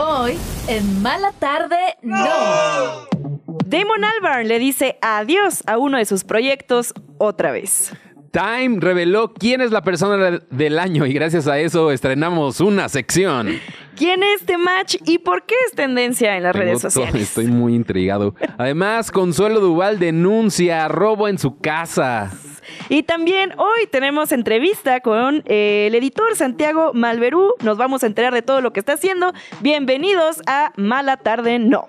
Hoy, en Mala Tarde, no. Damon Albarn le dice adiós a uno de sus proyectos otra vez. Time reveló quién es la persona del año y gracias a eso estrenamos una sección. ¿Quién es The Match y por qué es tendencia en las Tengo redes todo- sociales? estoy muy intrigado. Además, Consuelo Duval denuncia robo en su casa. Y también hoy tenemos entrevista con eh, el editor Santiago Malverú. Nos vamos a enterar de todo lo que está haciendo. Bienvenidos a Mala Tarde No.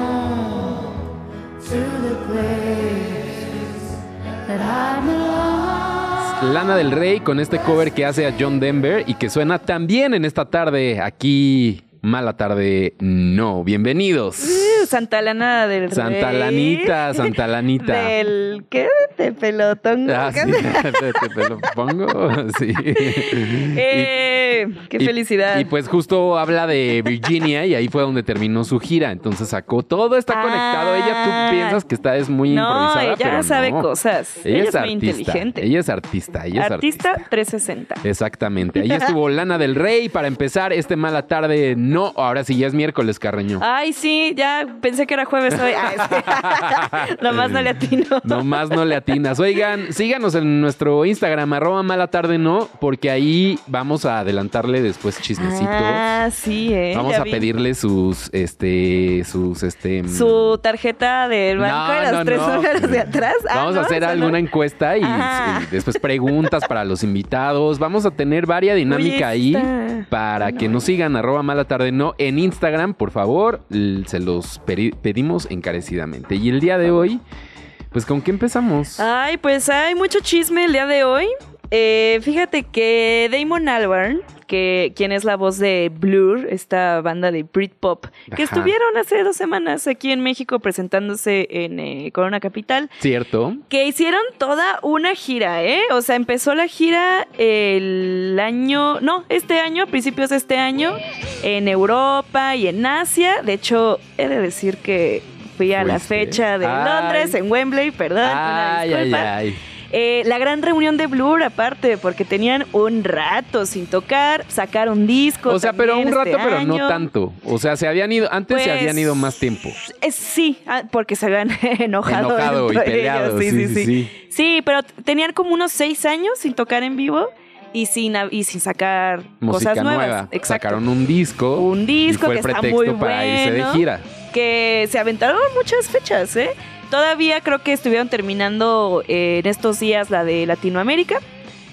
Lana del Rey con este cover que hace a John Denver y que suena también en esta tarde aquí. Mala tarde, no. Bienvenidos. Uh, Santa Lana del Santa Rey. Lanita, Santa Lanita. Del... ¿Qué? De pelotón. Ah, sí, te, te- te lo pongo. Sí. Eh, ¡Qué Y- felicidad! Y pues justo habla de Virginia y ahí fue donde terminó su gira. Entonces sacó todo está Ah. conectado. Ella tú piensas que está es muy no, improvisada, ella pero sabe no. cosas. Ella, Ella, es, es muy artista. inteligente. Ella es artista. Ella es Artista artista. 360. Exactamente. Ahí estuvo Lana del Rey para empezar este mala tarde. No, ahora sí ya es miércoles, Carreño. Ay, sí, ya pensé que era jueves hoy. Ah. Nomás no le atino. Nomás no le atinas. Oigan, síganos en nuestro Instagram, arroba mala tarde no, porque ahí vamos a adelantarle después chismecitos. Ah, sí, eh. Vamos ya a vi. pedirle sus, este, sus, este... mm, Su tarjeta del banco No, de no, tres no. números de atrás. Ah, Vamos a hacer alguna encuesta y, y después preguntas para los invitados. Vamos a tener varia dinámica ahí para que nos sigan arroba mala tarde no en Instagram, por favor. Se los pedimos encarecidamente. Y el día de hoy, pues ¿con qué empezamos? Ay, pues hay mucho chisme el día de hoy. Eh, fíjate que Damon Albarn, que quien es la voz de Blur, esta banda de Britpop, que Ajá. estuvieron hace dos semanas aquí en México presentándose en eh, Corona Capital, ¿Cierto? que hicieron toda una gira, ¿eh? O sea, empezó la gira el año, no, este año, a principios de este año, en Europa y en Asia. De hecho, he de decir que fui a la fecha de Ay. Londres, en Wembley, perdón. una Ay, ay, disculpa. ay. Eh, la gran reunión de Blur, aparte, porque tenían un rato sin tocar, sacaron discos. O sea, pero un también rato, este pero no tanto. O sea, se habían ido, antes se Pues, habían ido más tiempo. Eh, sí, ah, porque se habían enojado. Enojado y peleado, sí, sí, sí. Sí, pero tenían como unos seis años sin tocar en vivo y sin, y sin sacar Música cosas nuevas. nueva. Exacto. Sacaron un disco. Un disco y fue que el está pretexto muy para irse de bueno. gira. que se aventaron muchas fechas, ¿eh? Todavía creo que estuvieron terminando eh, en estos días la de Latinoamérica.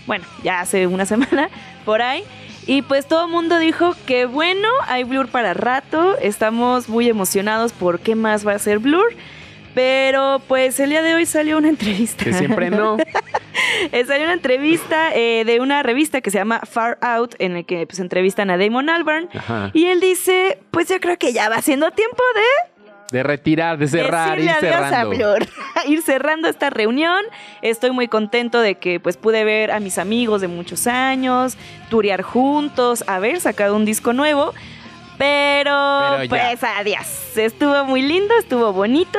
Bueno, ya hace una semana por ahí. Y pues todo el mundo dijo que bueno, hay Blur para rato. Estamos muy emocionados por qué más va a ser Blur. Pero pues el día de hoy salió una entrevista. Que siempre no. Eh, salió una entrevista eh, de una revista que se llama Far Out, en el que pues entrevistan a Damon Albarn. Ajá. Y él dice, pues yo creo que ya va siendo tiempo de De retirar, de cerrar, decirle ir adiós a cerrando. Blur. ir cerrando esta reunión. Estoy muy contento de que pues pude ver a mis amigos de muchos años, turear juntos, haber sacado un disco nuevo. Pero, pues adiós. Estuvo muy lindo, estuvo bonito.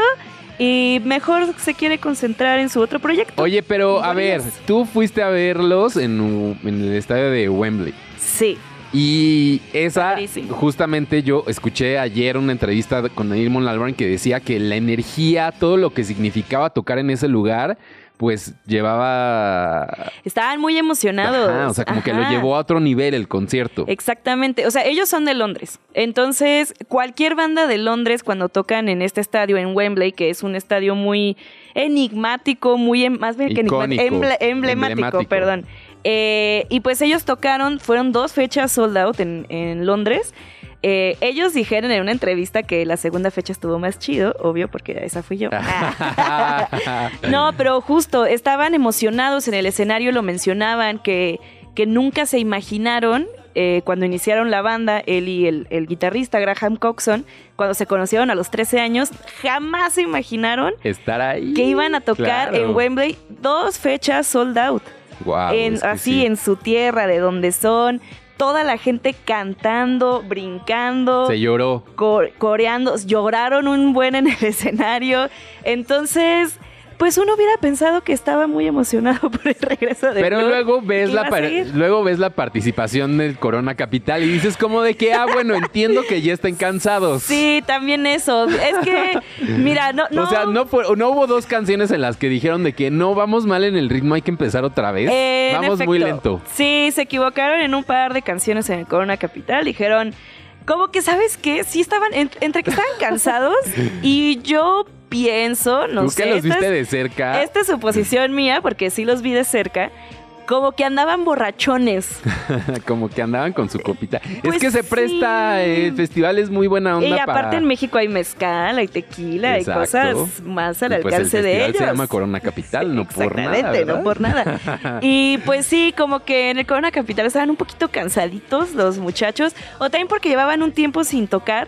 Y mejor se quiere concentrar en su otro proyecto. Oye, pero a ver, tú fuiste a verlos en, en el estadio de Wembley. Sí. Y esa, justamente yo escuché ayer una entrevista con Damon Albarn que decía que la energía, todo lo que significaba tocar en ese lugar, pues llevaba... Estaban muy emocionados. Ajá, o sea, como que lo llevó a otro nivel el concierto. Exactamente, o sea, ellos son de Londres. Entonces, cualquier banda de Londres cuando tocan en este estadio en Wembley, que es un estadio muy enigmático, muy em- más bien que enigmático, Icónico, emblemático, emblemático. perdón. Eh, y pues ellos tocaron, fueron dos fechas sold out en, en Londres. Eh, ellos dijeron en una entrevista que la segunda fecha estuvo más chido, obvio, porque esa fui yo. No, pero justo estaban emocionados en el escenario, lo mencionaban, que, que nunca se imaginaron eh, cuando iniciaron la banda, él y el, el guitarrista Graham Coxon, cuando se conocieron a los 13 años, jamás se imaginaron Estar ahí. que iban a tocar Claro. en Wembley dos fechas sold out. Guau, en, es que así sí. en su tierra, de donde son, toda la gente cantando, brincando, Se lloró. co- coreando, lloraron un buen en el escenario. Entonces, pues uno hubiera pensado que estaba muy emocionado por el regreso de Pero Blur, luego ves la luego ves la participación del Corona Capital y dices como de que ah bueno entiendo que ya estén cansados. Sí, también eso. Es que, mira, no, no. O sea, no, fue- no hubo dos canciones en las que dijeron de que no vamos mal en el ritmo, hay que empezar otra vez. Eh, vamos muy lento. Sí, se equivocaron en un par de canciones en el Corona Capital. Dijeron, como que, ¿sabes qué? Sí estaban, en- entre que estaban cansados y yo pienso, no Tú sé. que los viste es- de cerca. Esta es suposición mía, porque sí los vi de cerca. Como que andaban borrachones. como que andaban con su copita. Pues es que se sí. presta, eh, el festival es muy buena onda y aparte para... en México hay mezcal, hay tequila, Exacto. hay cosas más al Y pues el alcance de ellos. se llama Corona Capital, no por nada. Exactamente, no por nada. Y pues sí, como que en el Corona Capital estaban un poquito cansaditos los muchachos, o también porque llevaban un tiempo sin tocar.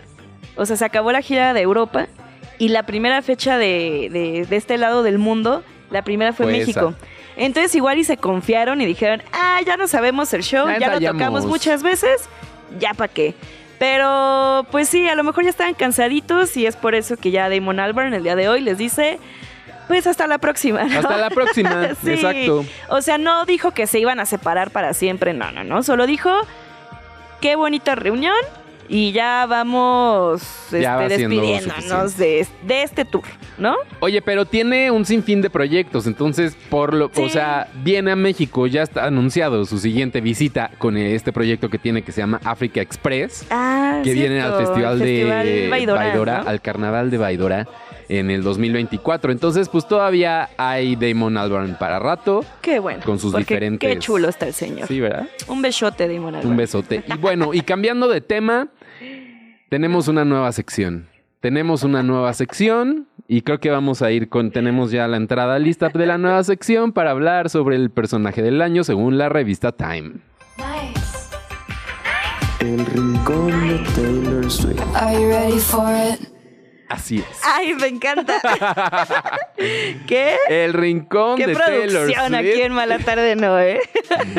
O sea, se acabó la gira de Europa y la primera fecha de, de- de este lado del mundo, la primera fue Fue México. Entonces igual y se confiaron y dijeron, ah, ya no sabemos el show, Ya ya lo tocamos muchas veces, ya pa' qué. Pero pues sí, a lo mejor ya estaban cansaditos y es por eso que ya Damon Albarn el día de hoy les dice, pues hasta la próxima. ¿no? Hasta la próxima, Sí. exacto. O sea, no dijo que se iban a separar para siempre, no, no, no. Solo dijo, qué bonita reunión y ya vamos Ya este, despidiéndonos de, de este tour, ¿no? Oye, pero tiene un sinfín de proyectos, entonces, por lo, Sí. o sea, viene a México, ya está anunciado su siguiente visita con este proyecto que tiene que se llama Africa Express, Ah, que viene al festival de Baidora, ¿no? al Carnaval de Baidora en el 2024. Entonces, pues todavía hay Damon Albarn para rato. Qué bueno. con sus diferentes- Qué chulo está el señor. Sí, ¿verdad? Un besote de Damon Un Albarn. besote. Y bueno, y cambiando de tema, tenemos una nueva sección. Tenemos una nueva sección y creo que vamos a ir con, tenemos ya la entrada lista de la nueva sección para hablar sobre el personaje del año según la revista Time. El rincón de Taylor Swift. Are you ready for it? Así es. Ay, me encanta. ¿Qué? El rincón Qué de Taylor producción aquí Swift. en Mala Tarde No, ¿eh?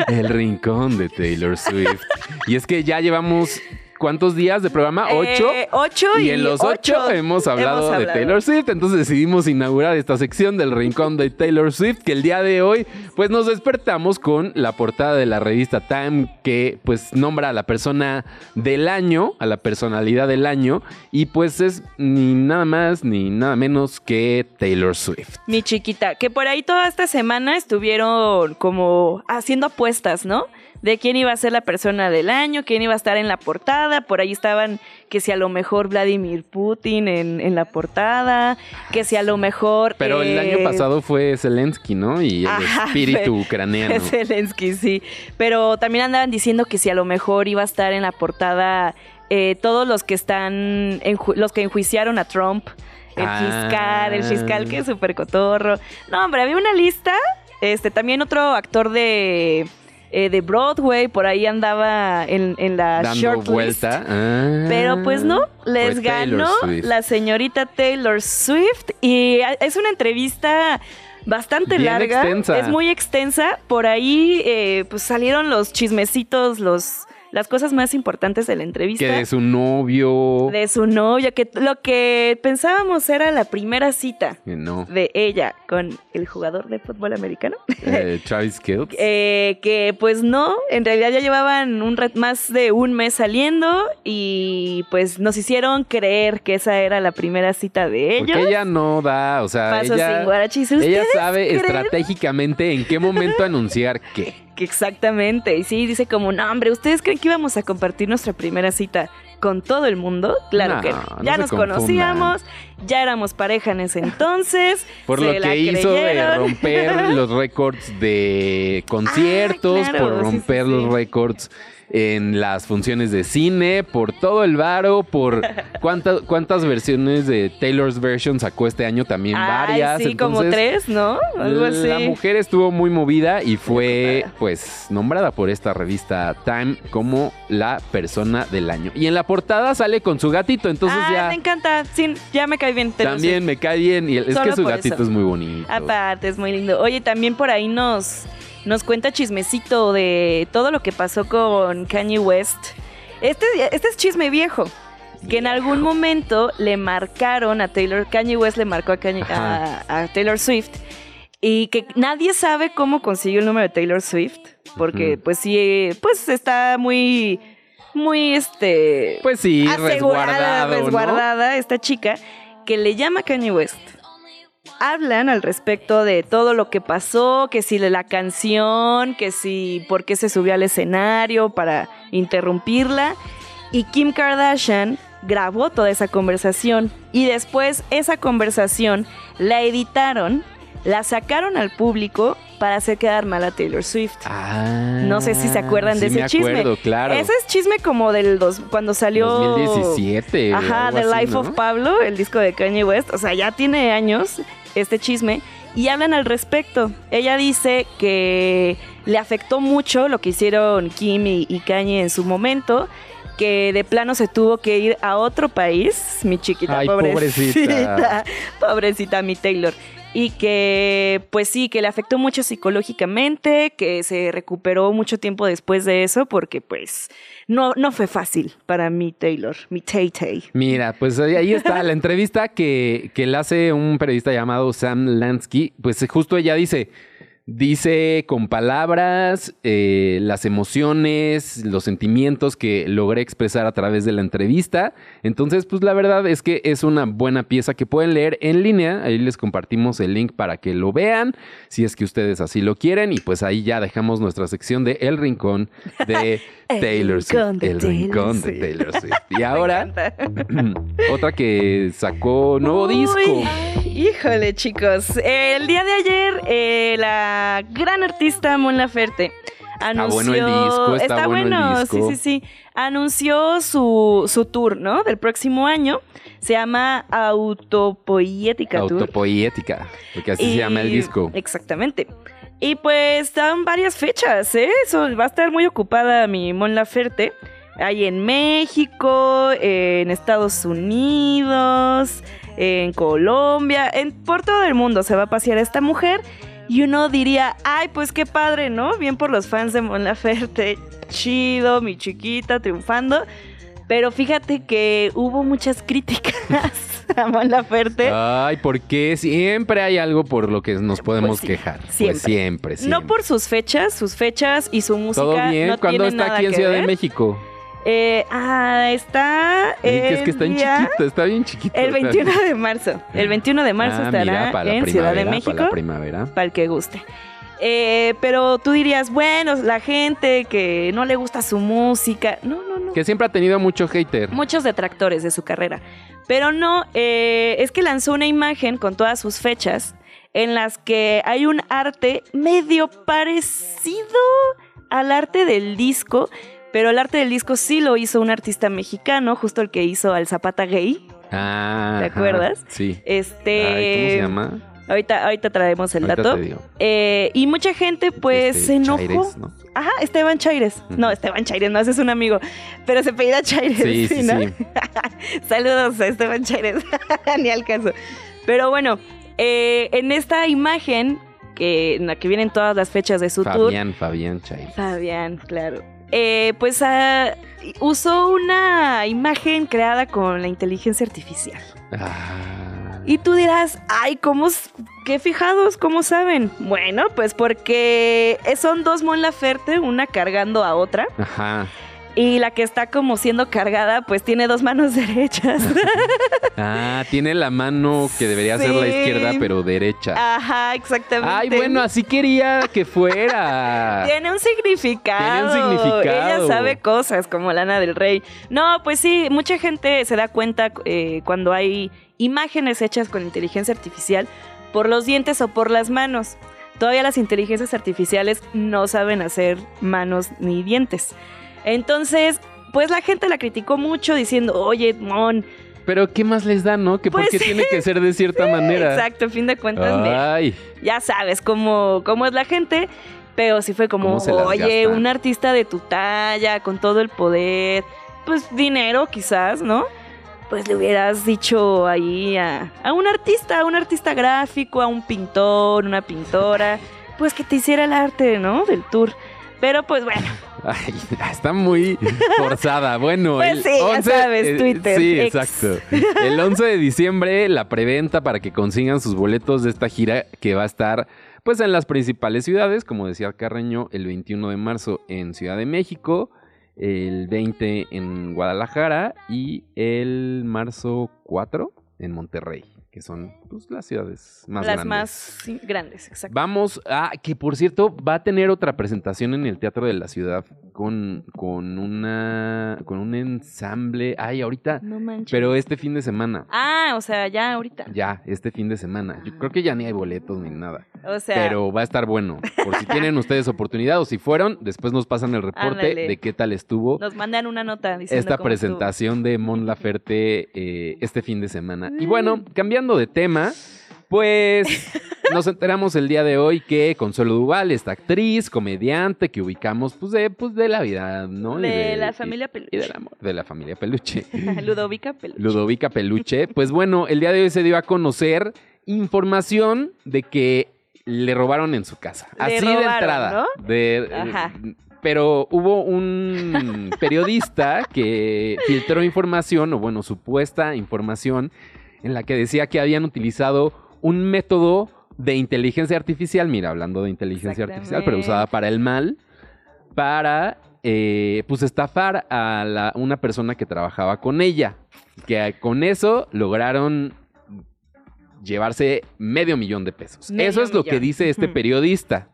El rincón de Taylor Swift. Y es que ya llevamos ¿cuántos días de programa? ¿Ocho? Eh, ocho y, Y en los ocho, hemos hablado de Taylor Swift, entonces decidimos inaugurar esta sección del rincón de Taylor Swift, que el día de hoy pues nos despertamos con la portada de la revista Time que pues nombra a la persona del año, a la personalidad del año, y pues es ni nada más ni nada menos que Taylor Swift. Mi chiquita, que por ahí toda esta semana estuvieron como haciendo apuestas, ¿no? De quién iba a ser la persona del año, quién iba a estar en la portada. Por ahí estaban que si a lo mejor Vladimir Putin en, en la portada, que si a lo mejor... Pero el eh, año pasado fue Zelensky, ¿no? Y el Ajá, espíritu ucraniano. Zelensky, sí. Pero también andaban diciendo que si a lo mejor iba a estar en la portada eh, todos los que están, los que enjuiciaron a Trump, el Ah. fiscal, el fiscal que es súper cotorro. No, hombre, había una lista. Este, también otro actor de, eh, de Broadway, por ahí andaba en, en la Dando shortlist. vuelta. Ah, Pero pues no, les ganó Swift. la señorita Taylor Swift y a- es una entrevista bastante Bien larga, extensa. es muy extensa. Por ahí eh, pues salieron los chismecitos, los las cosas más importantes de la entrevista. Que de su novio. de su novio, que lo que pensábamos era la primera cita no. de ella con el jugador de fútbol americano. Eh, Travis Kelce. Eh, que pues no, en realidad ya llevaban un más de un mes saliendo y pues nos hicieron creer que esa era la primera cita de ellos. Porque ella no da, o sea, Paso ella, sin ella ¿Ustedes sabe creen estratégicamente en qué momento anunciar qué. Que exactamente. Y sí, dice como, no, hombre, ¿ustedes creen que íbamos a compartir nuestra primera cita con todo el mundo. Claro No, que no ya nos conocíamos, ya éramos pareja en ese entonces. Por lo que hizo de romper los récords de conciertos, Ah, claro, por sí, sí, romper sí. los récords en las funciones de cine, por todo el varo, por cuántas cuántas versiones de Taylor's Version sacó este año también Ay, varias. sí, como entonces, tres, ¿no? Algo así. La mujer estuvo muy movida y fue pues nombrada por esta revista Time como la persona del año. Y en la portada sale con su gatito, entonces Ay, ya me encanta. Sí, ya me cae bien. También me cae bien y es Solo que su gatito eso. es muy bonito. Aparte, es muy lindo. Oye, también por ahí nos, nos cuenta chismecito de todo lo que pasó con Kanye West. Este, este es chisme viejo. Que en algún momento le marcaron a Taylor, Kanye West le marcó a, Kanye- a, a Taylor Swift. Y que nadie sabe cómo consiguió el número de Taylor Swift. Porque, pues sí, pues está muy, muy, este Pues sí, ¿no? resguardada esta chica que le llama Kanye West. Hablan al respecto de todo lo que pasó, que si la canción, que si por qué se subió al escenario para interrumpirla. Y Kim Kardashian grabó toda esa conversación y después esa conversación la editaron, la sacaron al público para hacer quedar mal a Taylor Swift. Ah, No sé si se acuerdan de sí ese me chisme. acuerdo, claro. Ese es chisme como del dos, cuando salió 2017. Ajá, The así, Life ¿no? of Pablo, el disco de Kanye West. O sea, ya tiene años este chisme y hablan al respecto. Ella dice que le afectó mucho lo que hicieron Kim y, y Kanye en su momento. Que de plano se tuvo que ir a otro país, mi chiquita, Ay, pobrecita, pobrecita. pobrecita mi Taylor. Y que, pues sí, que le afectó mucho psicológicamente, que se recuperó mucho tiempo después de eso, porque pues no, no fue fácil para mi Taylor, mi Tay Tay. Mira, pues ahí está la entrevista que, que le hace un periodista llamado Sam Lansky. Pues justo ella dice, dice con palabras eh, las emociones, los sentimientos que logré expresar a través de la entrevista. Entonces, pues la verdad es que es una buena pieza que pueden leer en línea. Ahí les compartimos el link para que lo vean, si es que ustedes así lo quieren. Y pues ahí ya dejamos nuestra sección de El Rincón de Taylor Swift. Rincón de el Taylor Rincón de. Taylor Swift. Y ahora... Otra que sacó nuevo Uy, disco. Híjole, chicos. El día de ayer, eh, la gran artista Mon Laferte anunció. bueno el disco, está bueno el disco. Sí, sí, sí. Anunció su, su tour, ¿no? Del próximo año. Se llama Autopoietica Tour. Autopoética, porque así se llama el disco. Exactamente. Y pues dan varias fechas, ¿eh? Eso, va a estar muy ocupada mi Mon Laferte. Hay en México, en Estados Unidos, en Colombia, en, por todo el mundo se va a pasear esta mujer. Y uno diría, ay, pues qué padre, ¿no? Bien por los fans de Mon Laferte. Chido, mi chiquita, triunfando. Pero fíjate que hubo muchas críticas a Mon Laferte. Ay, porque siempre hay algo por lo que nos podemos Pues sí, quejar. Pues siempre. siempre, siempre. No por sus fechas, sus fechas y su música Todo bien no cuando está aquí en Ciudad de. México. Eh, ah, está es que está en día- chiquito, está bien chiquito. El 21 de marzo. El 21 de marzo Ah, estará mira, para en Ciudad de México. Para la primavera. Para el que guste. Eh, pero tú dirías, bueno, la gente que no le gusta su música. No, no, no. Que siempre ha tenido mucho hater. Muchos detractores de su carrera. Pero no, eh, es que lanzó una imagen con todas sus fechas en las que hay un arte medio parecido al arte del disco, pero el arte del disco sí lo hizo un artista mexicano, justo el que hizo al Zapata Gay. Ah, ¿Te ajá, acuerdas? Sí. Este, Ay, ¿Cómo se llama? Ahorita, ahorita traemos el Ahorita dato. te digo. Eh, y mucha gente pues Este, se enojó. Chaires, ¿no? Ajá, Esteban Chaires. No, Esteban Chaires, no, ese es un amigo. Pero se pedía Chaires. Sí, sí, ¿no? sí. Saludos a Esteban Chaires. Ni al caso. Pero bueno, eh, en esta imagen, que, en la que vienen todas las fechas de su tour. Fabián, Fabián Chay. Fabián, claro. Eh, pues ah, usó una imagen creada con la inteligencia artificial. Ah. Y tú dirás, ay, ¿cómo? ¿Qué fijados? ¿Cómo saben? Bueno, pues porque son dos Mon Laferte, una cargando a otra. Ajá. Y la que está como siendo cargada, pues tiene dos manos derechas. ah, tiene la mano que debería ser la izquierda, pero derecha. Ajá, exactamente. Ay, bueno, así quería que fuera. tiene un significado. Tiene un significado. Ella sabe cosas como Lana del Rey. No, pues sí, mucha gente se da cuenta eh, cuando hay imágenes hechas con inteligencia artificial por los dientes o por las manos. Todavía las inteligencias artificiales no saben hacer manos ni dientes. Entonces, pues la gente la criticó mucho diciendo, oye, Mon. Pero ¿qué más les da, no? Que por porque pues tiene que ser de cierta manera. Exacto, a fin de cuentas. Ay. Ya sabes cómo, cómo es la gente. Pero sí fue como, oye, un artista de tu talla, con todo el poder, pues dinero quizás, ¿no? Pues le hubieras dicho ahí a, a un artista, a un artista gráfico, a un pintor, una pintora, pues que te hiciera el arte, ¿no? Del tour. Pero pues bueno. Ay, está muy forzada. Bueno, pues el sí, 11, ya sabes, eh, Twitter. sí, exacto. El 11 de diciembre, la preventa para que consigan sus boletos de esta gira que va a estar pues en las principales ciudades, como decía Carreño, el 21 de marzo en Ciudad de México, el 20 en Guadalajara y el marzo 4 en Monterrey que son pues, las ciudades más las grandes. más grandes, exacto. Vamos a, que por cierto, va a tener otra presentación en el Teatro de la Ciudad con, con una, con un ensamble, ay, ahorita, no manches. pero este fin de semana. Ah, o sea, ya ahorita. Ya, este fin de semana. Yo creo que ya ni hay boletos ni nada. O sea. Pero va a estar bueno. Por si tienen ustedes oportunidad o si fueron, después nos pasan el reporte de qué tal estuvo. Nos mandan una nota diciendo Esta presentación de Mon Laferte eh, este fin de semana. Y bueno, cambiando de tema, pues nos enteramos el día de hoy que Consuelo Duval, esta actriz, comediante que ubicamos pues de, pues, de la vida, ¿no? De, la familia Peluche. Y del amor, de la familia Peluche. Ludovica Peluche. Ludovica Peluche. Pues bueno, el día de hoy se dio a conocer información de que le robaron en su casa. Así de entrada. De, pero hubo un periodista que filtró información, o bueno, supuesta información, en la que decía que habían utilizado un método de inteligencia artificial, mira, hablando de inteligencia artificial, pero usada para el mal, para eh, pues estafar a una persona que trabajaba con ella. Que con eso lograron llevarse medio millón de pesos. eso es lo que dice este periodista.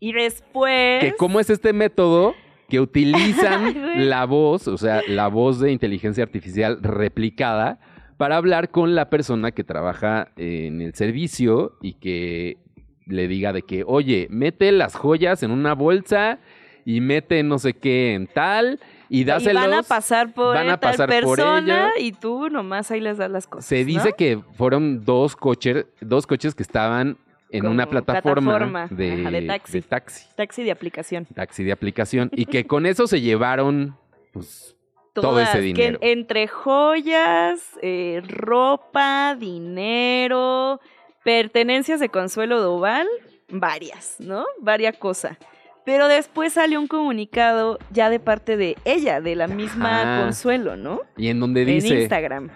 Y después... Que cómo es este método que utilizan la voz, o sea, la voz de inteligencia artificial replicada para hablar con la persona que trabaja en el servicio y que le diga de que, oye, mete las joyas en una bolsa y mete no sé qué en tal y dáselos. Y van a pasar por van a pasar persona y tú nomás ahí les das las cosas. Se dice que fueron dos coches, dos coches que estaban en una plataforma, de, taxi. taxi. Taxi de aplicación. Taxi de aplicación. y que con eso se llevaron pues, todo ese dinero. Que entre joyas, eh, ropa, dinero, pertenencias de Consuelo Doval, varias, ¿no? Varias cosas. Pero después salió un comunicado ya de parte de ella, de la misma Consuelo, ¿no? Y en donde dice... En Instagram.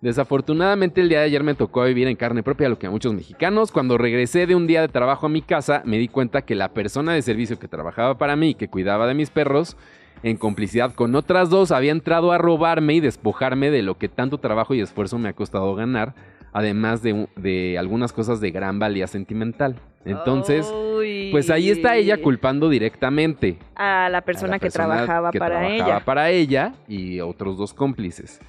Desafortunadamente el día de ayer me tocó vivir en carne propia lo que a muchos mexicanos. Cuando regresé de un día de trabajo a mi casa, me di cuenta que la persona de servicio que trabajaba para mí y que cuidaba de mis perros en complicidad con otras dos, había entrado a robarme y despojarme de lo que tanto trabajo y esfuerzo me ha costado ganar, además de, algunas cosas de gran valía sentimental. Entonces, pues ahí está ella culpando directamente a la persona, que trabajaba para ella. Para ella y otros dos cómplices.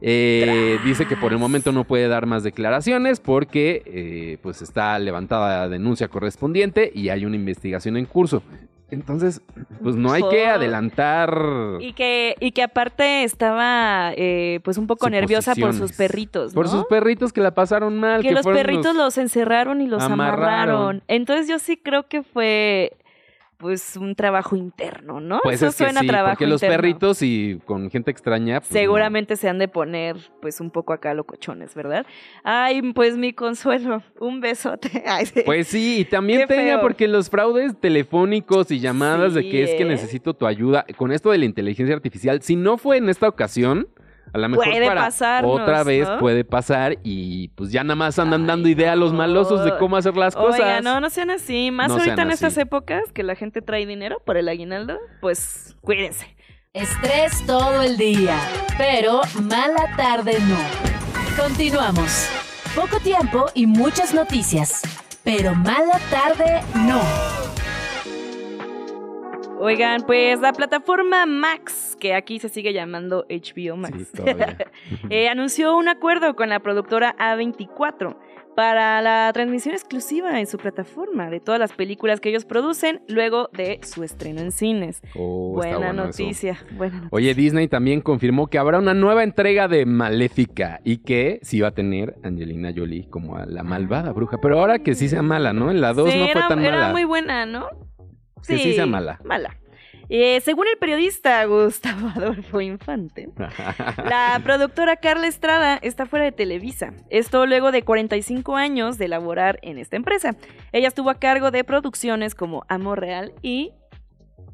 Eh, dice que por el momento no puede dar más declaraciones porque eh, pues está levantada la denuncia correspondiente y hay una investigación en curso. Entonces, pues no hay que adelantar. Y que, y que aparte estaba eh, pues un poco nerviosa por sus perritos. Por sus perritos que la pasaron mal. Que, los perritos los... encerraron y los amarraron. Entonces yo sí creo que fue pues un trabajo interno, ¿no? Pues Eso suena sí, trabajo porque los perritos y con gente extraña pues seguramente se han de poner pues un poco acá locochones, ¿verdad? Ay, pues mi consuelo, un besote. Pues sí, y también tenga porque los fraudes telefónicos y llamadas de que es que necesito tu ayuda con esto de la inteligencia artificial, si no fue en esta ocasión, a lo mejor puede para otra vez puede pasar y pues ya nada más andan dando idea a los malosos de cómo hacer las cosas. Oiga, no, no sean así. Más ahorita en estas épocas que la gente trae dinero por el aguinaldo, pues cuídense. Estrés todo el día, pero mala tarde no. Continuamos. Poco tiempo y muchas noticias, pero mala tarde no. Oigan, pues la plataforma Max, que aquí se sigue llamando HBO Max, eh, anunció un acuerdo con la productora A24 para la transmisión exclusiva en su plataforma de todas las películas que ellos producen luego de su estreno en cines. Oh, buena, noticia, buena noticia. Oye, Disney también confirmó que habrá una nueva entrega de Maléfica y que sí va a tener Angelina Jolie como a la malvada bruja. Pero ahora que sí sea mala, ¿no? En la 2 no fue tan mala. Era muy buena, ¿no? Que sí sea mala. Mala. Eh, según el periodista Gustavo Adolfo Infante, la productora Carla Estrada está fuera de Televisa. Esto luego de 45 años de laborar en esta empresa. Ella estuvo a cargo de producciones como Amor Real y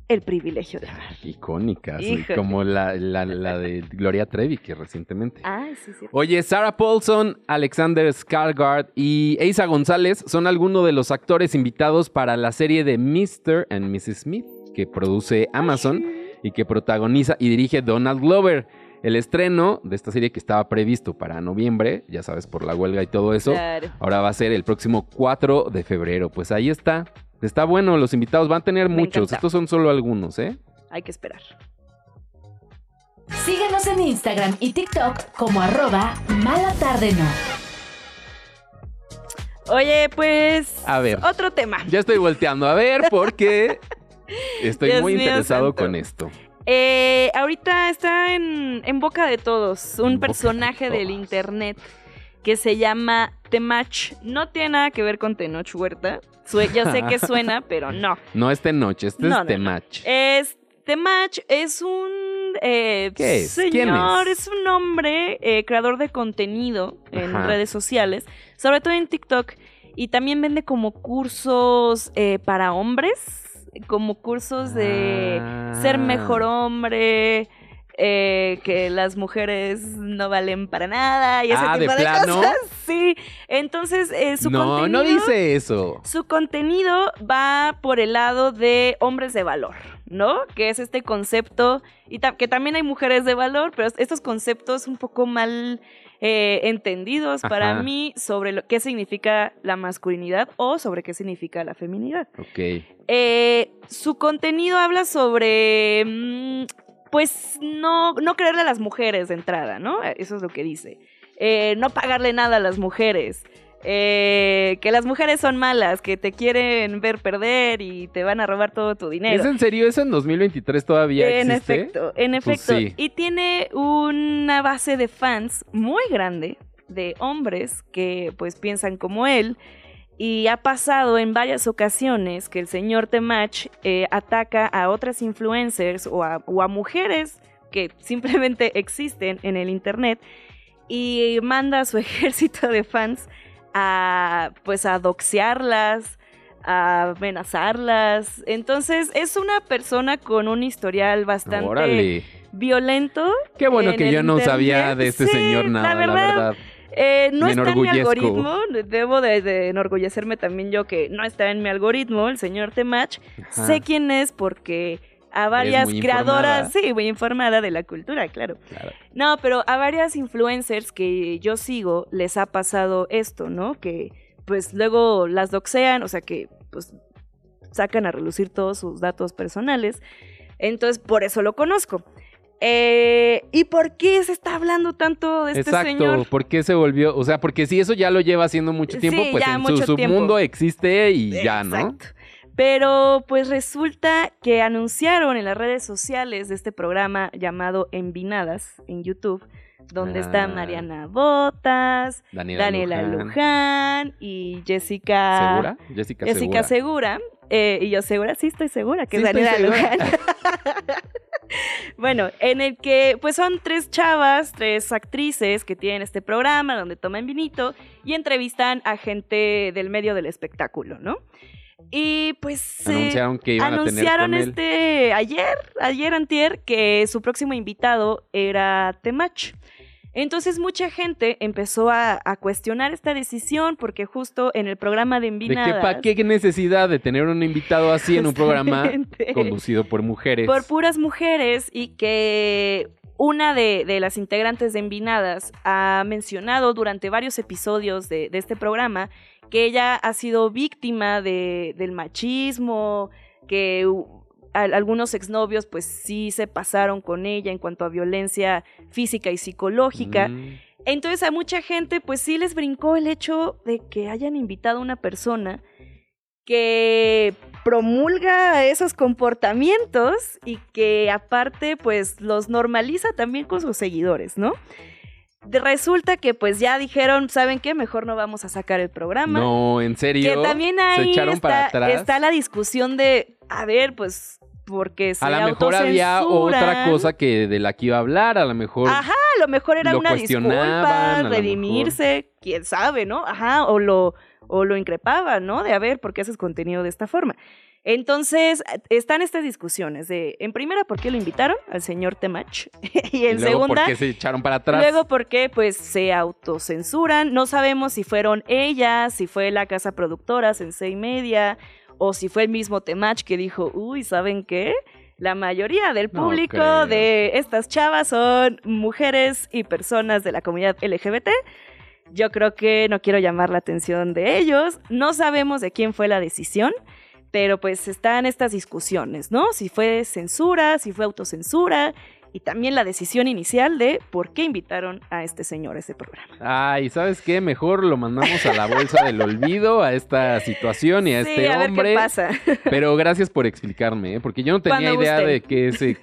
El privilegio de amar. Icónicas, como la, de Gloria Trevi, que recientemente. Ah, sí, sí. Oye, Sarah Paulson, Alexander Skarsgård y Eisa González son algunos de los actores invitados para la serie de Mr. and Mrs. Smith que produce Amazon y que protagoniza y dirige Donald Glover. El estreno de esta serie que estaba previsto para noviembre, ya sabes, por la huelga y todo eso, ahora va a ser el próximo 4 de febrero. Pues ahí está. Está bueno, los invitados van a tener muchos. Estos son solo algunos, ¿eh? Hay que esperar. Síguenos en Instagram y TikTok como arroba no. Oye, pues. A ver. Otro tema. Ya estoy volteando a ver porque Estoy muy interesado con esto. Eh, ahorita está en, boca de todos un personaje del internet que se llama Temach. No tiene nada que ver con Tenoch Huerta. ya sé que suena, pero no. No es Tenoch, este es Temach. Es Temach es un eh, ¿Qué es? señor, es? un hombre eh, creador de contenido en redes sociales, sobre todo en TikTok, y también vende como cursos para hombres como cursos de ser mejor ah. hombre, eh, que las mujeres no valen para nada y ese ah, tipo de, cosas. Sí, entonces eh, su contenido. No, no dice eso. Su contenido va por el lado de hombres de valor, ¿no? Que es este concepto, y que también hay mujeres de valor, pero estos conceptos un poco mal eh, entendidos para mí sobre lo, qué significa la masculinidad o sobre qué significa la feminidad. Ok. Eh, su contenido habla sobre, mm, pues, no, no creerle a las mujeres de entrada, ¿no? Eso es lo que dice. Eh, no pagarle nada a las mujeres. Eh, que las mujeres son malas, que te quieren ver perder y te van a robar todo tu dinero. ¿Es en serio eso en 2023 todavía en efecto, en pues efecto. Y tiene una base de fans muy grande de hombres que pues piensan como él. Y ha pasado en varias ocasiones que el señor Temach eh, ataca a otras influencers o a, o a mujeres que simplemente existen en el internet y manda a su ejército de fans a pues a doxearlas, a amenazarlas. Entonces es una persona con un historial bastante violento. Qué bueno que yo no sabía de este señor nada, la verdad. Eh, no está en mi algoritmo, debo de, enorgullecerme también yo que no está en mi algoritmo, el señor Temach. Sé quién es porque a varias creadoras, sí, muy informada de la cultura, claro. No, pero a varias influencers que yo sigo les ha pasado esto, ¿no? Que pues luego las doxean, o sea que pues sacan a relucir todos sus datos personales. Entonces, por eso lo conozco. Eh, ¿Y por qué se está hablando tanto de este señor? Exacto, ¿por qué se volvió? O sea, porque si eso ya lo lleva haciendo mucho tiempo, pues en su submundo existe y ya, ¿no? Exacto. Pero pues resulta que anunciaron en las redes sociales de este programa llamado Envinadas en YouTube, donde está. Mariana Botas, Daniela, Luján. y Jessica. ¿Segura? Jessica, Segura. Eh, y yo segura, sí estoy segura que es Daniela Luján. bueno, en el que pues son tres chavas, tres actrices que tienen este programa donde toman vinito y entrevistan a gente del medio del espectáculo, ¿no? Y pues anunciaron que iban anunciaron a tener este ayer, ayer antier que su próximo invitado era Temach. Entonces mucha gente empezó a, a cuestionar esta decisión porque justo en el programa de ¿De Envinadas... qué, pa, qué necesidad de tener un invitado así en un programa conducido por mujeres? por puras mujeres y que una de, de las integrantes de Envinadas ha mencionado durante varios episodios de, de este programa que ella ha sido víctima de, del machismo, que algunos exnovios pues sí se pasaron con ella en cuanto a violencia física y psicológica. Mm. Entonces a mucha gente pues sí les brincó el hecho de que hayan invitado a una persona que promulga esos comportamientos y que aparte pues los normaliza también con sus seguidores, ¿no? Resulta que pues ya dijeron, ¿saben qué? Mejor no vamos a sacar el programa. No, en serio. que también se ahí echaron para atrás. está la discusión de, a ver, pues porque se a lo mejor había otra cosa que de la que iba a hablar, a lo mejor. Ajá, a lo mejor era lo una disculpa, redimirse, quién sabe, ¿no? Ajá, o lo, o lo increpaban, ¿no? De a ver, ¿por qué haces contenido de esta forma? Entonces, están estas discusiones de, en primera, ¿por qué lo invitaron al señor Temach? y y en luego, segunda, ¿por qué se echaron para atrás? luego, ¿por qué? Pues se autocensuran. No sabemos si fueron ellas, si fue la casa productora, Sensei Media, o si fue el mismo Temach que dijo, uy, ¿saben qué? La mayoría del público de estas chavas son mujeres y personas de la comunidad LGBT. Yo creo que no quiero llamar la atención de ellos. No sabemos de quién fue la decisión, pero pues están estas discusiones, ¿no? Si fue censura, si fue autocensura y también la decisión inicial de por qué invitaron a este señor a este programa. Ay, ¿sabes qué? Mejor lo mandamos a la bolsa del olvido, a esta situación y a sí, este a ver hombre. qué pasa. Pero gracias por explicarme, ¿eh? porque yo no tenía Cuando idea guste. de qué ese,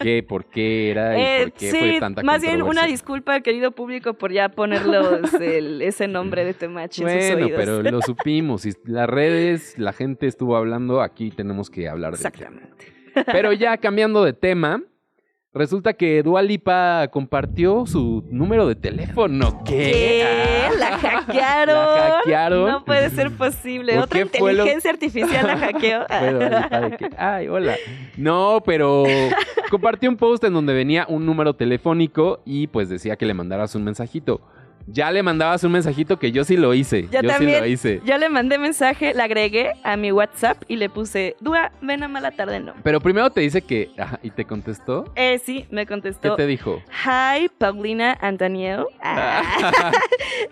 qué, por qué era y Eh, por qué sí, fue tanta más bien una disculpa, querido público, por ya ponerlos el- ese nombre de Temach en sus Bueno, oídos. pero lo supimos. Y las redes, la gente estuvo hablando, aquí tenemos que hablar de Exactamente. Pero ya cambiando de tema, resulta que Dua Lipa compartió su número de teléfono. ¿Qué? ¿Qué? Ah, ¿La hackearon? La hackearon. No puede ser posible. ¿Por Otra lo- inteligencia artificial la hackeó. Que, Ay, hola. No, pero compartió un post en donde venía un número telefónico y pues decía que le mandaras un mensajito. Ya le mandabas un mensajito que yo sí lo hice. Yo Yo, sí también. lo hice. Yo le mandé mensaje, la agregué a mi WhatsApp y le puse, Dua, ven a mala tarde, no. Pero primero te dice que. ajá, y te contestó. Eh, sí, me ¿Qué contestó. te dijo? Hi, Paulina and Daniel. Ah.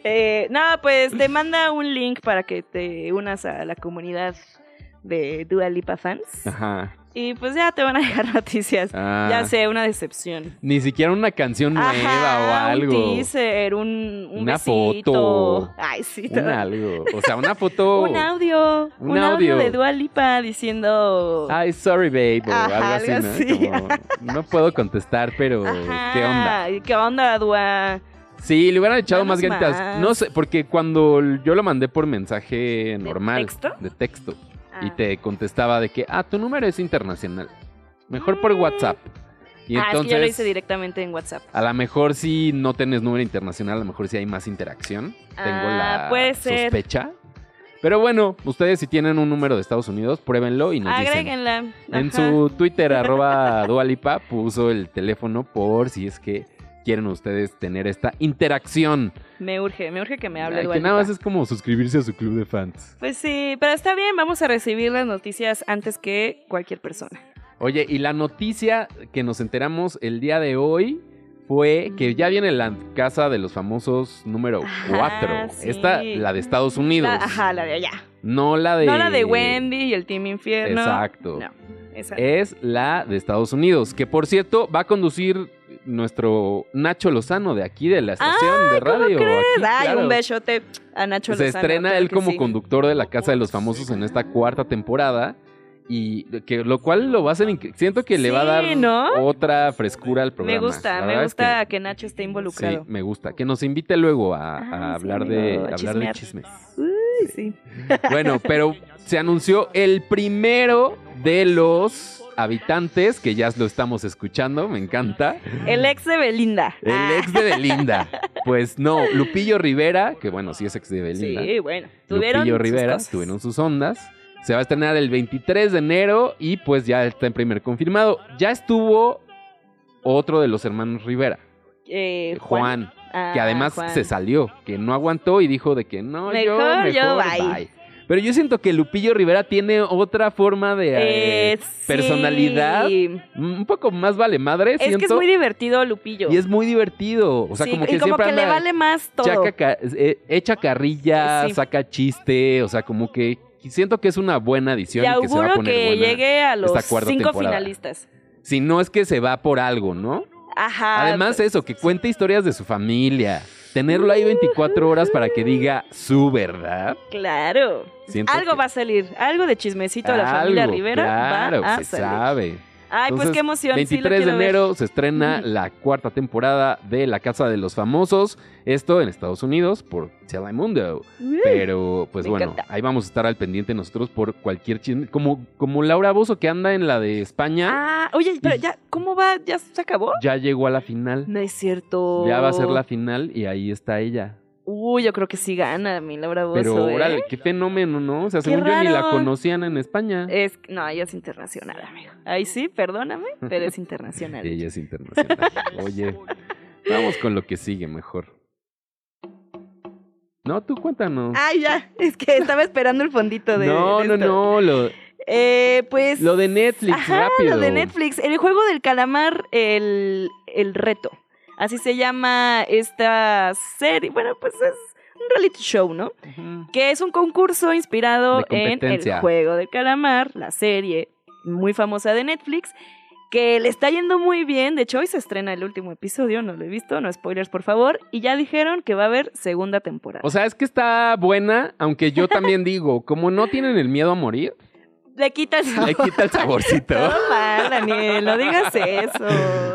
Eh, no, pues te manda un link para que te unas a la comunidad de Dua Lipa fans. Ajá. Y pues ya te van a llegar noticias. Ah. Ya sé, una decepción. Ni siquiera una canción nueva Ajá, o algo. Un teaser, un, un Una besito. foto. Ay, sí. Un algo. O sea, una foto. Un audio. Un Un, audio. audio. de Dua Lipa diciendo. Ay, sorry, babe. O Ajá, algo así, ¿no? así. Como, no puedo contestar, pero Ajá, ¿qué onda? ¿Qué onda, Dua? Sí, le hubieran echado más ganitas. No sé, porque cuando yo lo mandé por mensaje normal. texto? De texto. Y Ah. te contestaba de que, ah, tu número es internacional. Mejor por Mm. WhatsApp. Y ah, es entonces, que yo lo hice directamente en WhatsApp. a lo mejor si no tienes número internacional, a lo mejor sí hay más interacción. Tengo Ah, la puede ser. sospecha. Pero bueno, ustedes si tienen un número de Estados Unidos, pruébenlo y nos dicen. Agréguenla. En su Twitter, arroba Dualipa, puso el teléfono por si es que quieren ustedes tener esta interacción. Me urge, me urge que me hable Ay, que nada más es como suscribirse a su club de fans. Pues sí, pero está bien, vamos a recibir las noticias antes que cualquier persona. Oye, y la noticia que nos enteramos el día de hoy fue que ya viene la casa de los famosos número Ajá, 4. sí. Esta, la de Estados Unidos. La- ajá, la de allá. No la de... No la de Wendy y el Team Infierno. Exacto. No, esa. Es la de Estados Unidos, que por cierto va a conducir nuestro Nacho Lozano de aquí de la estación de ¿Cómo radio. crees? aquí, Ay, claro. un besote a Nacho Se Lozano, estrena claro él como sí. conductor de la Casa de los Famosos en esta cuarta temporada. Y que lo cual lo va a hacer Siento que le va a dar ¿no? otra frescura al programa. Me gusta, me es gusta que- que, Nacho esté involucrado. Sí, me gusta. Que nos invite luego a, a Ah, sí, hablar, de, a hablar de chismes. Sí. Bueno, pero se anunció el primero de los habitantes, que ya lo estamos escuchando, me encanta. El ex de Belinda. El Ah, ex de Belinda. Pues no, Lupillo Rivera, que bueno, sí es ex de Belinda. Sí, bueno. Tuvieron Lupillo Rivera, tuvieron sus ondas. Se va a estrenar el 23 de enero y pues ya está en primer confirmado. Ya estuvo otro de los hermanos Rivera, Eh, Juan. Juan. Ah, que además Juan. se salió, que no aguantó y dijo de que no, yo Mejor mejor yo, bye. bye. Pero yo siento que Lupillo Rivera tiene otra forma de eh, Eh, sí. personalidad, un poco más vale madre, Es siento. que es muy divertido Lupillo. y es muy divertido, o sea, Sí, como que y como siempre que le vale más todo. chaca eh, echa carrilla, Sí. saca chiste, o sea, como que siento que es una buena adición y y, que se va a poner que buena. llegue a los cinco temporada. finalistas. Si no es que se va por algo, ¿no? Ajá. Además eso, que cuente historias de su familia. Tenerlo ahí 24 horas para que diga su verdad. Claro. Siento algo que- va a salir. Algo de chismecito de la familia Rivera claro, va a se salir. sabe. Ay, pues Entonces, qué emoción. sí lo 23 de quiero ver. enero se estrena la cuarta temporada de La Casa de los Famosos. Esto en Estados Unidos por Telemundo. Pero, pues bueno, encanta. ahí vamos a estar al pendiente nosotros por cualquier chisme. Como, como Laura Bozo que anda en la de España, Ah, oye, pero ya, ¿cómo va? ¿Ya se acabó? ya llegó a la final. No es cierto. Ya va a ser la final y ahí está ella. Uy, yo creo que sí gana mi Laura Bozo. Pero, ¿eh? órale, qué fenómeno, ¿no? O sea, Qué según yo ni la conocían en España. Es, no, ella es internacional, amigo. Ahí sí, perdóname, pero es internacional. Ella es internacional. Oye, vamos con lo que sigue mejor. No, tú cuéntanos. Ay, ya, es que estaba esperando el fondito de. no, de no, esto. no, lo, Eh, pues. lo de Netflix, Ajá, rápido. lo de Netflix. El juego del calamar, el, el reto. Así se llama esta serie. Bueno, pues es un reality show, ¿no? Que es un concurso inspirado en el juego del calamar, la serie muy famosa de Netflix. Que le está yendo muy bien. De hecho, hoy se estrena el último episodio. No lo he visto. No spoilers, por favor. Y ya dijeron que va a haber segunda temporada. O sea, es que está buena, aunque yo también digo, como no tienen el miedo a morir, le quita el sabor. le quita el saborcito. Todo mal, Daniel. No digas eso.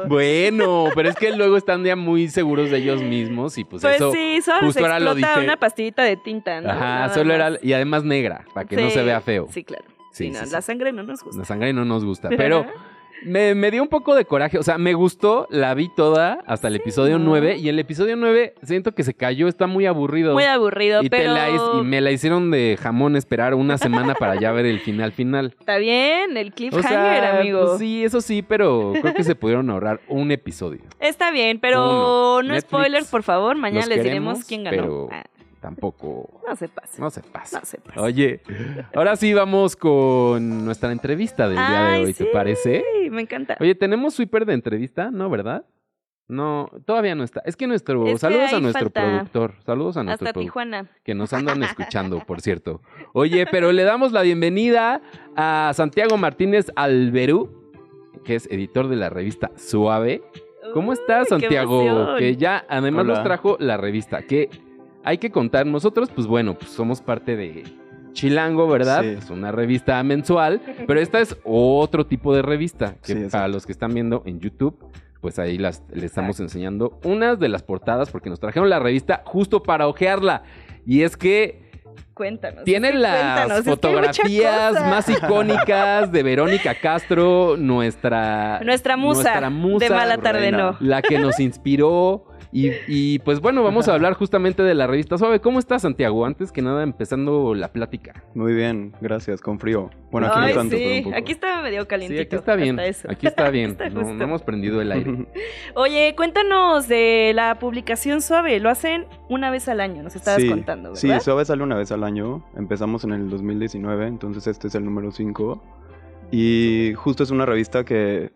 Bueno, pero es que luego están ya muy seguros de ellos mismos y pues, Pues eso. sí, solo justo ahora lo dije. una pastillita de tinta, ¿no? Ajá, Nada solo era. Y además negra, para que no se vea feo. Sí, claro. Sí, Sí, no, la sangre no nos gusta. La sangre no nos gusta. Pero me, me dio un poco de coraje. O sea, me gustó, la vi toda hasta el episodio ¿no? 9. Y el episodio 9 siento que se cayó, está muy aburrido. Muy aburrido, y, te pero la y me la hicieron de jamón esperar una semana para ya ver el final final. está bien, el O cliffhanger, sea, amigo. pues sí, eso sí, pero creo que se pudieron ahorrar un episodio. Está bien, pero Uno. no Netflix, spoilers, por favor. Mañana les queremos, diremos quién ganó. pero- Ah, Tampoco. no se pase. No se pasa. No se pase. Oye, ahora sí vamos con nuestra entrevista del día de hoy, ¿te sí, parece? me encanta. Oye, ¿tenemos sweeper de entrevista? ¿No, verdad? No, todavía no está. Es que nuestro... Es que saludos a nuestro falta. productor. Saludos a nuestro Hasta productor. Tijuana. Que nos andan escuchando, por cierto. Oye, pero le damos la bienvenida a Santiago Martínez Alberú, que es editor de la revista Suave. ¿Cómo estás, Santiago? Que ya además nos trajo la revista. Que hay que contar, nosotros, pues bueno, pues somos parte de Chilango, ¿verdad? Sí. Es una revista mensual, pero esta es otro tipo de revista. Que Sí, para los que están viendo en YouTube, pues ahí las, le estamos enseñando unas de las portadas, porque nos trajeron la revista justo para ojearla. Y es que Cuéntanos. tiene es que cuéntanos, las es que fotografías más icónicas de Verónica Castro, nuestra, Nuestra musa, nuestra musa, de mala tarde reina. no. la que nos inspiró. Y, y, pues bueno, vamos a hablar justamente de la revista Suave. ¿Cómo estás, Santiago? Antes que nada, empezando la plática. Muy bien, gracias, con frío. Bueno, aquí Ay, no tanto, pero sí, un poco. aquí está medio Sí, calientito. aquí está bien. Aquí está bien. Está no, hemos prendido el aire. Oye, cuéntanos de la publicación suave. Lo hacen una vez al año, nos estabas sí, contando, Sí, ¿verdad? Suave sale una vez al año. Empezamos en el 2019, entonces este es el número 5. Y justo es una revista que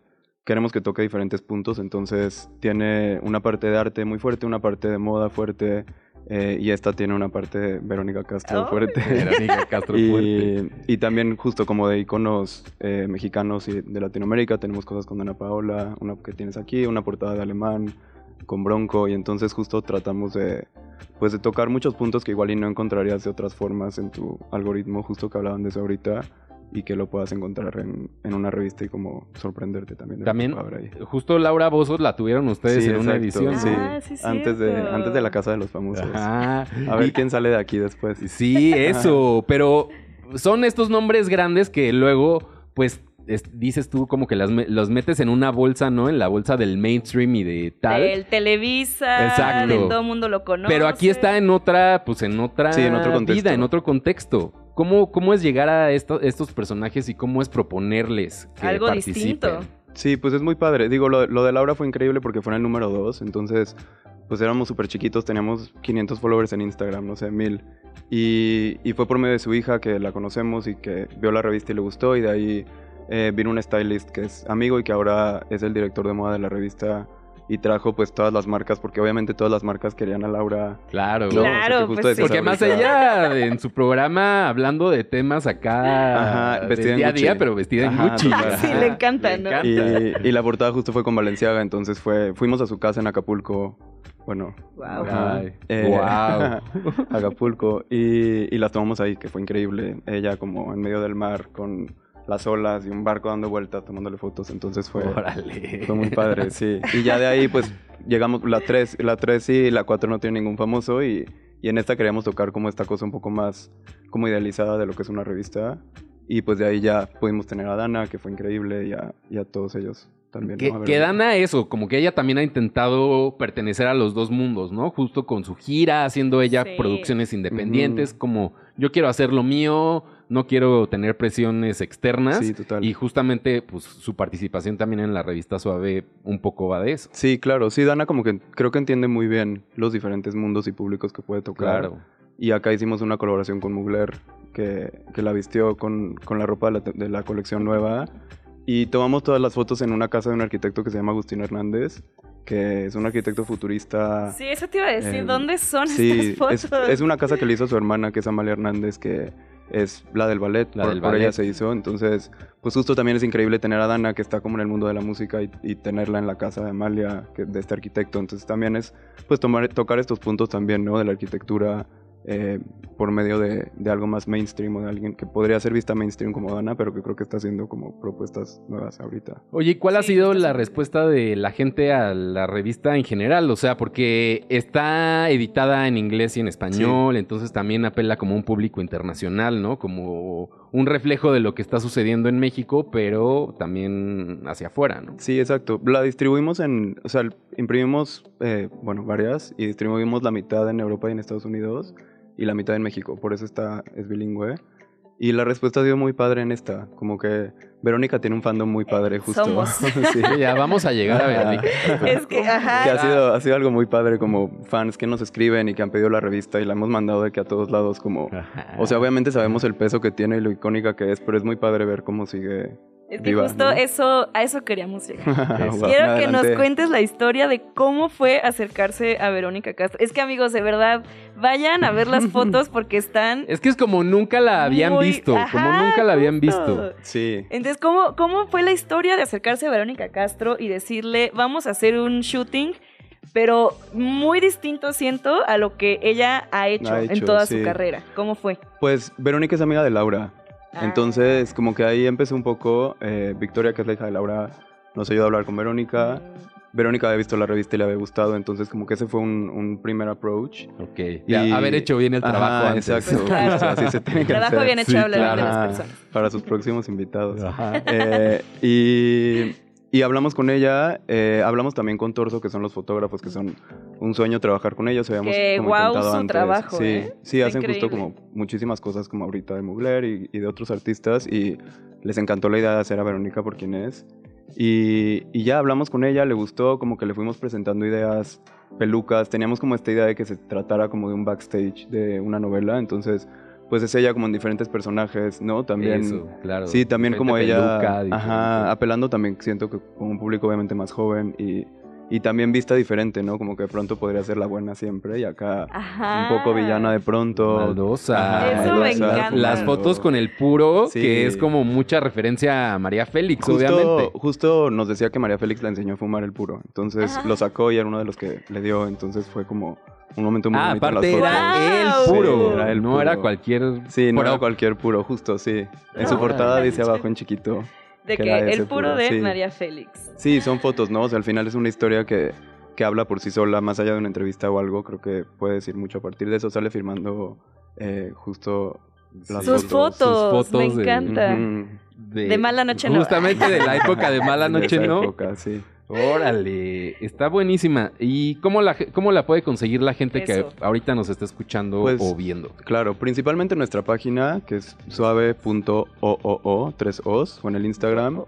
queremos que toque diferentes puntos, entonces tiene una parte de arte muy fuerte, una parte de moda fuerte, eh, y esta tiene una parte de Verónica Castro fuerte. Verónica Castro Fuerte. Y, y también justo como de iconos eh, mexicanos y de Latinoamérica, tenemos cosas con Ana Paola, una que tienes aquí, una portada de alemán, con Bronco, y entonces justo tratamos de, pues de tocar muchos puntos que igual y no encontrarías de otras formas en tu algoritmo, justo que hablaban de eso ahorita, y que lo puedas encontrar en, en una revista y como sorprenderte también. de También, ahí. justo Laura Bozos la tuvieron ustedes Sí, en una edición. sí. ¿no? Ah, sí, antes, de, antes de la Casa de los Famosos. Ajá. A ver quién sale de aquí después. Sí, eso, pero son estos nombres grandes que luego, pues, es- dices tú como que las los metes en una bolsa, ¿no? En la bolsa del mainstream y de tal. Del Televisa, Exacto. del todo el mundo lo conoce. Pero aquí está en otra, pues en otra Sí, en otro contexto. vida, en otro contexto. ¿Cómo, cómo es llegar a esto- estos personajes y cómo es proponerles que Algo participen? distinto. Sí, pues es muy padre. Digo, lo, lo de Laura fue increíble porque fue en el número 2, entonces pues éramos súper chiquitos, teníamos 500 followers en Instagram, no sé, mil. Y, y, fue por medio de su hija que la conocemos y que vio la revista y le gustó y de ahí eh, vino un stylist que es amigo y que ahora es el director de moda de la revista y trajo pues todas las marcas, porque obviamente todas las marcas querían a Laura. Claro, claro. pues, Porque además ella en su programa hablando de temas acá Ajá, vestida día a día, pero vestida en Gucci. Sí, le encanta, ¿no? Y, la portada justo fue con Valenciaga, entonces fue, fuimos a su casa en Acapulco. Bueno, wow. Eh, Acapulco y, y las tomamos ahí, que fue increíble. Ella como en medio del mar con las olas y un barco dando vueltas, tomándole fotos. Entonces fue, fue muy padre, sí. Y ya de ahí, pues, llegamos, la 3, la 3 sí, la 4 no tiene ningún famoso y, y en esta queríamos tocar como esta cosa un poco más como idealizada de lo que es una revista. Y pues de ahí ya pudimos tener a Dana, que fue increíble, y a, y a todos ellos. También, que, que, Dana eso, como que ella también ha intentado pertenecer a los dos mundos, ¿no? Justo con su gira, haciendo ella producciones independientes, como yo quiero hacer lo mío, no quiero tener presiones externas. Sí, total. Y justamente, pues, su participación también en la revista Suave un poco va de eso. Sí, claro. Sí, Dana como que creo que entiende muy bien los diferentes mundos y públicos que puede tocar. Claro. Y acá hicimos una colaboración con Mugler, que, que la vistió con, con la ropa de la, de la colección nueva. Y tomamos todas las fotos en una casa de un arquitecto que se llama Agustín Hernández que es un arquitecto futurista. Sí, eso te iba a decir. Eh, ¿Dónde son estas fotos? Es, es, una casa que le hizo su hermana, que es Amalia Hernández, que es la del ballet, la por, del ballet. ella se hizo. Entonces, pues justo también es increíble tener a Dana, que está como en el mundo de la música, y, tenerla en la casa de Amalia, que, de este arquitecto. Entonces también es, pues, tomar, tocar estos puntos también, ¿no? De la arquitectura eh, por medio de, algo más mainstream o de alguien que podría ser vista mainstream como Dana, pero que creo que está haciendo como propuestas nuevas ahorita. Oye, ¿cuál ha sido la respuesta de la gente a la revista en general? O sea, porque está editada en inglés y en español, entonces también apela como un público internacional, ¿no? Como un reflejo de lo que está sucediendo en México, pero también hacia afuera, ¿no? Sí, exacto. La distribuimos en, o sea, imprimimos, eh, bueno, varias y distribuimos la mitad en Europa y en Estados Unidos y la mitad en México, por eso está, es bilingüe. Y la respuesta ha sido muy padre en esta, como que Verónica tiene un fandom muy padre, justo. Somos. sí. Ya vamos a llegar a Verónica. es que, ajá. Que ha sido, ha sido algo muy padre, como fans que nos escriben y que han pedido la revista y la hemos mandado de que a todos lados, como... O sea, obviamente sabemos el peso que tiene y lo icónica que es, pero es muy padre ver cómo sigue es que justo eso, a eso queríamos llegar. Quiero que nos cuentes la historia de cómo fue acercarse a Verónica Castro. Es que amigos, de verdad, vayan a ver las fotos porque están... Es que es como nunca la habían visto, como nunca la habían visto. Sí. Entonces, ¿cómo, ¿cómo fue la historia de acercarse a Verónica Castro y decirle, vamos a hacer un shooting? Pero muy distinto siento a lo que ella ha hecho, en toda su carrera. ¿Cómo fue? Pues Verónica es amiga de Laura. Entonces, como que ahí empezó un poco. Eh, Victoria, que es la hija de Laura, nos ayudó a hablar con Verónica. Verónica había visto la revista y le había gustado, entonces como que ese fue un, primer approach. Ok. Y haber hecho bien el trabajo antes. Exacto. así se tiene que Trabajo bien hecho hablar de las personas. Para sus próximos invitados. Eh, y y hablamos con ella, eh, hablamos también con Torso, que son los fotógrafos, que son un sueño trabajar con ellos. Habíamos que wow su trabajo, Sí, ¿eh? sí hacen justo como muchísimas cosas como ahorita de Mugler y, de otros artistas y les encantó la idea de hacer a Verónica por quien es. Y, y, ya hablamos con ella, le gustó, como que le fuimos presentando ideas, pelucas, teníamos como esta idea de que se tratara como de un backstage de una novela, entonces pues es ella como en diferentes personajes, ¿no? También, claro. Sí, también como ella, ajá, apelando también siento que con un público obviamente más joven y, y también vista diferente, ¿no? Como que de pronto podría ser la buena siempre y acá un poco villana de pronto. Maldosa. Eso me encanta. Las fotos con el puro, que es como mucha referencia a María Félix, obviamente. Justo nos decía que María Félix le enseñó a fumar el puro, entonces lo sacó y era uno de los que le dio, entonces fue como un momento muy ah, bonito aparte en las era el puro. era el no era cualquier Sí, no era cualquier puro, justo, sí. En su portada dice abajo en chiquito. De que, el puro, de María Félix. Sí, son fotos, ¿no? O sea, al final es una historia que, que habla por sí sola, más allá de una entrevista o algo, creo que puede decir mucho a partir de eso. Sale firmando eh, justo las sus fotos. Sus fotos. Me encanta. de, Mala Noche No. Justamente de la época de Mala Noche de No. Época, sí. Órale, está buenísima. ¿Y cómo la, cómo la puede conseguir la gente que ahorita nos está escuchando Pues, o viendo? Claro, principalmente en nuestra página, que es suave.ooo, tres O's, o en el Instagram.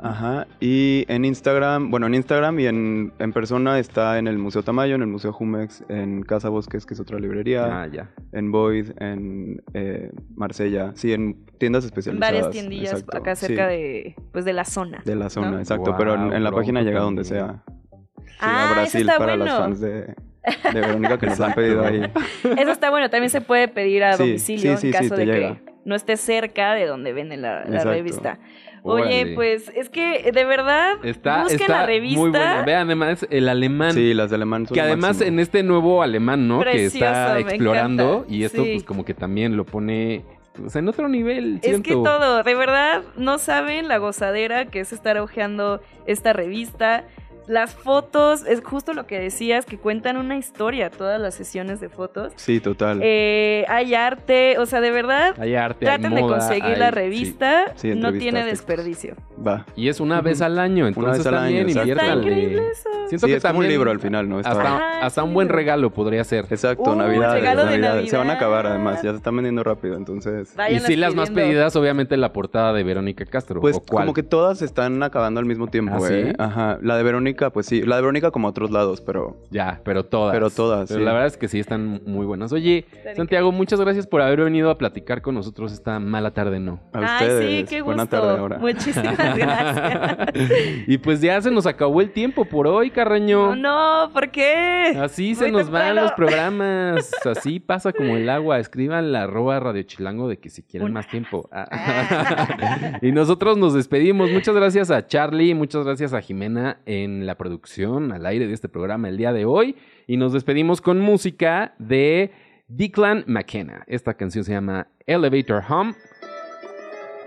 Ajá, y en Instagram, bueno, en Instagram y en, en persona está en el Museo Tamayo, en el Museo Jumex, en Casa Bosques, que es otra librería, Ah, ya. en Void, en eh, Marsella, sí, en tiendas especializadas. Varias tiendillas exacto, acá cerca sí, de, pues, de la zona. de la zona, ¿no? exacto, pero en, en la página Bronco llega donde sea. Sí, Ah, a eso Brasil está para bueno. las fans de, de Verónica que nos han pedido ahí. Eso está bueno, también se puede pedir a Sí, domicilio sí, sí, en caso de llega. que no esté cerca de donde venden la, revista. Oye, Órale. pues es que de verdad Está, busquen está la revista. muy buena. Vean, además, el alemán. Sí, las de alemán son Que además máximo. en este nuevo alemán, ¿no? que está explorando encanta. y esto Sí. pues como que también lo pone pues, en otro nivel, Es que todo, de verdad, no saben la gozadera que es estar hojeando esta revista. Las fotos, es justo lo que decías, que cuentan una historia, todas las sesiones de fotos. Sí, total. Eh, hay arte, o sea, de verdad, Hay arte, hay traten de moda, conseguir hay- la sí. revista, Sí, no entrevistas, tiene desperdicio. Va. Y es una vez al año, entonces vez al año, también. Está inviértanle. increíble eso. Siento Sí, que es como un también libro al final, ¿no? Está- Hasta, hasta un sí. buen regalo podría ser. Exacto, Uh, Navidad. regalo de Navidad. Se van a acabar además, ya se están vendiendo rápido, entonces. Y sí, las más pedidas, obviamente, la portada de Verónica Castro. Pues ¿o cuál? como que todas se están acabando al mismo tiempo, ¿Ah, ¿eh? sí? Ajá. La de Verónica, pues sí. La de Verónica como a otros lados, pero. Ya, pero todas. Pero todas, Pero sí. la verdad es que sí están muy buenas. Oye, Santiago, muchas gracias por haber venido a platicar con nosotros esta mala tarde, ¿no? A Ay, ustedes. sí, qué gusto. Buena tarde ahora. Muchísimas gracias. y pues ya se nos acabó el tiempo por hoy, Carreño. No, no, ¿por qué? Así se nos van los programas. Así pasa como el agua. Escriban la arroba Radio Chilango de que si quieren más tiempo. Ah. y nosotros nos despedimos. Muchas gracias a Charlie, muchas gracias a Jimena en la producción al aire de este programa el día de hoy. Y nos despedimos con música de Declan McKenna. Esta canción se llama Elevator Home.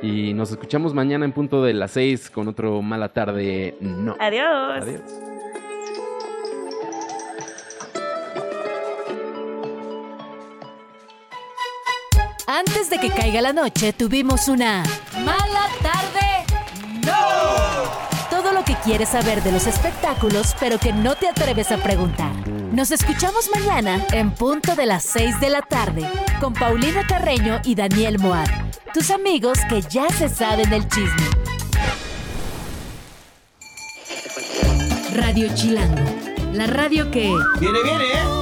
Y nos escuchamos mañana en punto de las 6 con otro mala tarde. No. Adiós. Adiós. Antes de que caiga la noche, tuvimos una mala tarde. ¡No! Que quieres saber de los espectáculos, pero que no te atreves a preguntar. Nos escuchamos mañana en punto de las 6 de la tarde con Paulina Carreño y Daniel Moad, tus amigos que ya se saben el chisme. Radio Chilango, la radio que... Viene, viene, ¿eh?